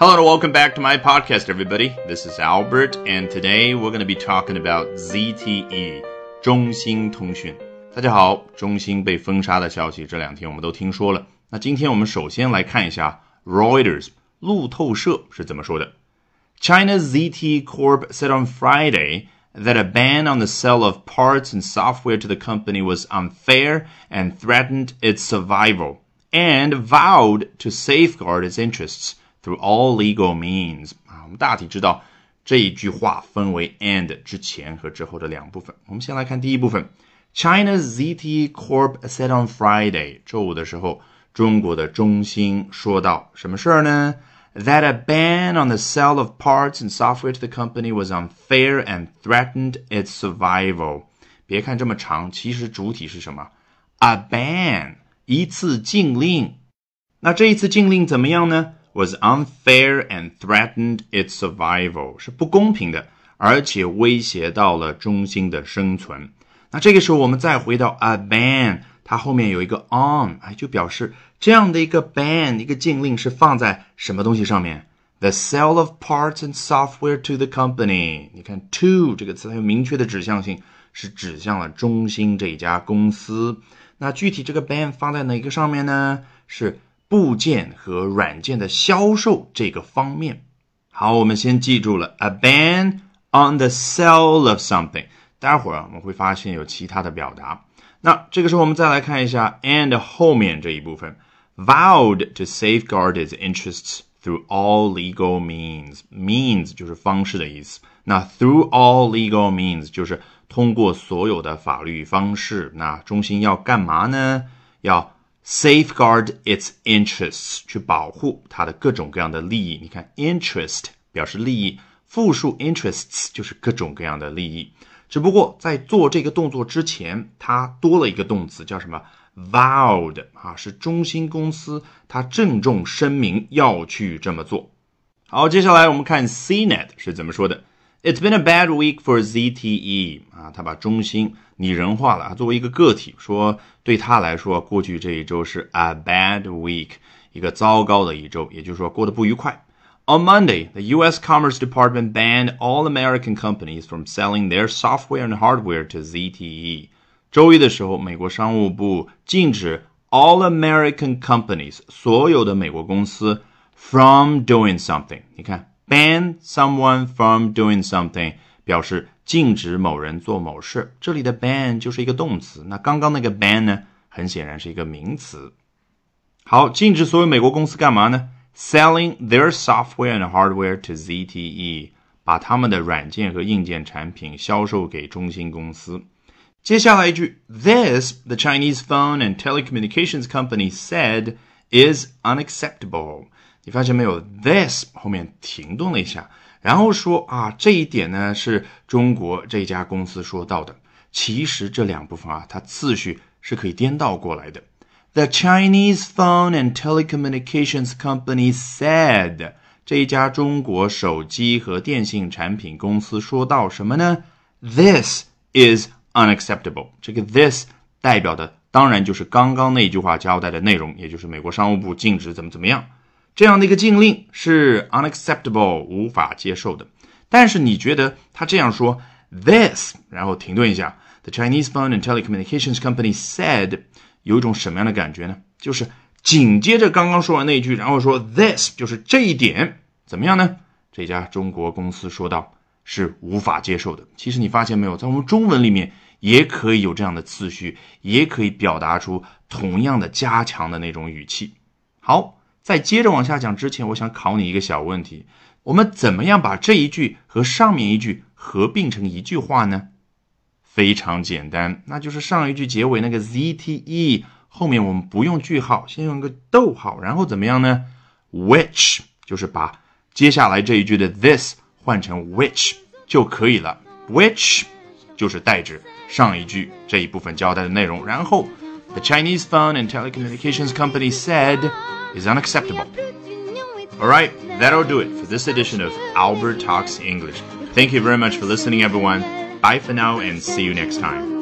Hello and welcome back to my podcast, everybody. This is Albert, and today we're going to be talking about ZTE 中兴通讯。大家好，中兴被封杀的消息这两天我们都听说了。那今天我们首先来看一下 Reuters 路透社是怎么说的。China's ZTE Corp said on Friday that a ban on the sale of parts and software to the company was unfair and threatened its survival, and vowed to safeguard its interests through all legal means 啊，我们大体知道这一句话分为 and 之前和之后的两部分。我们先来看第一部分，China's ZTE Corp said on Friday，周五的时候，中国的中兴说到什么事儿呢？That a ban on the sale of parts and software to the company was unfair and threatened its survival。别看这么长，其实主体是什么？A ban，一次禁令。那这一次禁令怎么样呢 ？was unfair and threatened its survival，是不公平的，而且威胁到了中兴的生存。那这个时候，我们再回到 a ban，它后面有一个 on，哎，就表示这样的一个 ban，一个禁令是放在什么东西上面？The sale of parts and software to the company。你看，to 这个词它有明确的指向性，是指向了中兴这一家公司。那具体这个 ban 放在哪个上面呢？是部件和软件的销售这个方面。好，我们先记住了 a ban on the sale of something。待会儿我们会发现有其他的表达。那这个时候我们再来看一下 and 后面这一部分，vowed to safeguard its interests through all legal means。means 就是方式的意思。那 through all legal means 就是通过所有的法律方式。那中兴要干嘛呢？要 safeguard its interests 去保护它的各种各样的利益。你看，interest 表示利益，复数 interests 就是各种各样的利益。只不过在做这个动作之前，它多了一个动词，叫什么？vowed 啊，是中兴公司它郑重声明要去这么做。好，接下来我们看 CNET 是怎么说的。It's been a bad week for ZTE 啊，他把中兴拟人化了啊，作为一个个体说，对他来说，过去这一周是 a bad week，一个糟糕的一周，也就是说过得不愉快。On Monday, the U.S. Commerce Department banned all American companies from selling their software and hardware to ZTE。周一的时候，美国商务部禁止 all American companies 所有的美国公司 from doing something。你看。 ban someone from doing something 表示禁止某人做某事，这里的 ban 就是一个动词。那刚刚那个 ban 呢，很显然是一个名词。好，禁止所有美国公司干嘛呢？Selling their software and hardware to ZTE，把他们的软件和硬件产品销售给中兴公司。接下来一句，This the Chinese phone and telecommunications company said is unacceptable。 你发现没有？This 后面停顿了一下，然后说啊，这一点呢是中国这家公司说到的。其实这两部分啊，它次序是可以颠倒过来的。The Chinese phone and telecommunications company said，这一家中国手机和电信产品公司说到什么呢？This is unacceptable。这个 this 代表的当然就是刚刚那句话交代的内容，也就是美国商务部禁止怎么怎么样。这样的一个禁令是 unacceptable 无法接受的。但是你觉得他这样说 this，然后停顿一下，the Chinese Phone and Telecommunications Company said，有一种什么样的感觉呢？就是紧接着刚刚说完那一句，然后说 this，就是这一点怎么样呢？这家中国公司说道是无法接受的。其实你发现没有，在我们中文里面也可以有这样的次序，也可以表达出同样的加强的那种语气。好。在接着往下讲之前，我想考你一个小问题：我们怎么样把这一句和上面一句合并成一句话呢？非常简单，那就是上一句结尾那个 ZTE 后面我们不用句号，先用个逗号，然后怎么样呢？Which 就是把接下来这一句的 this 换成 which 就可以了。Which 就是代指上一句这一部分交代的内容。然后 The Chinese Phone and Telecommunications Company said. is unacceptable. Alright, that'll do it for this edition of Albert Talks English. Thank you very much for listening, everyone. Bye for now and see you next time.